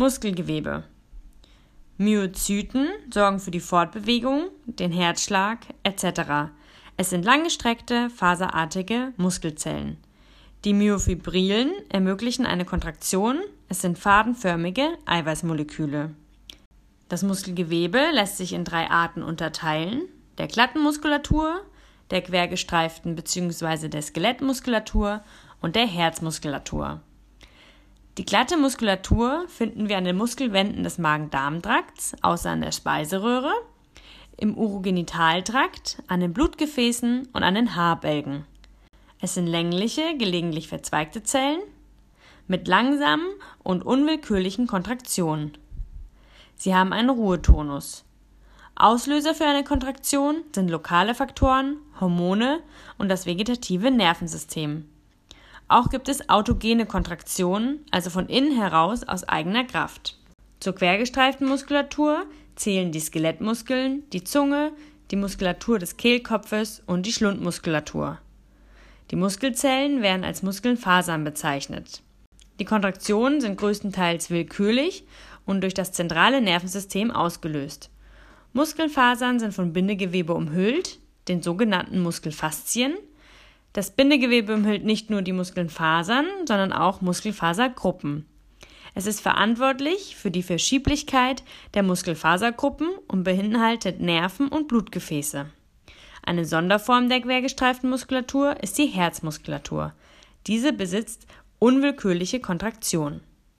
Muskelgewebe. Myozyten sorgen für die Fortbewegung, den Herzschlag etc. Es sind langgestreckte, faserartige Muskelzellen. Die Myofibrillen ermöglichen eine Kontraktion, es sind fadenförmige Eiweißmoleküle. Das Muskelgewebe lässt sich in drei Arten unterteilen: der glatten Muskulatur, der quergestreiften bzw. der Skelettmuskulatur und der Herzmuskulatur. Die glatte Muskulatur finden wir an den Muskelwänden des Magen-Darm-Trakts, außer an der Speiseröhre, im Urogenitaltrakt, an den Blutgefäßen und an den Haarbälgen. Es sind längliche, gelegentlich verzweigte Zellen mit langsamen und unwillkürlichen Kontraktionen. Sie haben einen Ruhetonus. Auslöser für eine Kontraktion sind lokale Faktoren, Hormone und das vegetative Nervensystem. Auch gibt es autogene Kontraktionen, also von innen heraus aus eigener Kraft. Zur quergestreiften Muskulatur zählen die Skelettmuskeln, die Zunge, die Muskulatur des Kehlkopfes und die Schlundmuskulatur. Die Muskelzellen werden als Muskelfasern bezeichnet. Die Kontraktionen sind größtenteils willkürlich und durch das zentrale Nervensystem ausgelöst. Muskelfasern sind von Bindegewebe umhüllt, den sogenannten Muskelfaszien, das Bindegewebe umhüllt nicht nur die Muskelfasern, sondern auch Muskelfasergruppen. Es ist verantwortlich für die Verschieblichkeit der Muskelfasergruppen und beinhaltet Nerven und Blutgefäße. Eine Sonderform der quergestreiften Muskulatur ist die Herzmuskulatur. Diese besitzt unwillkürliche Kontraktion.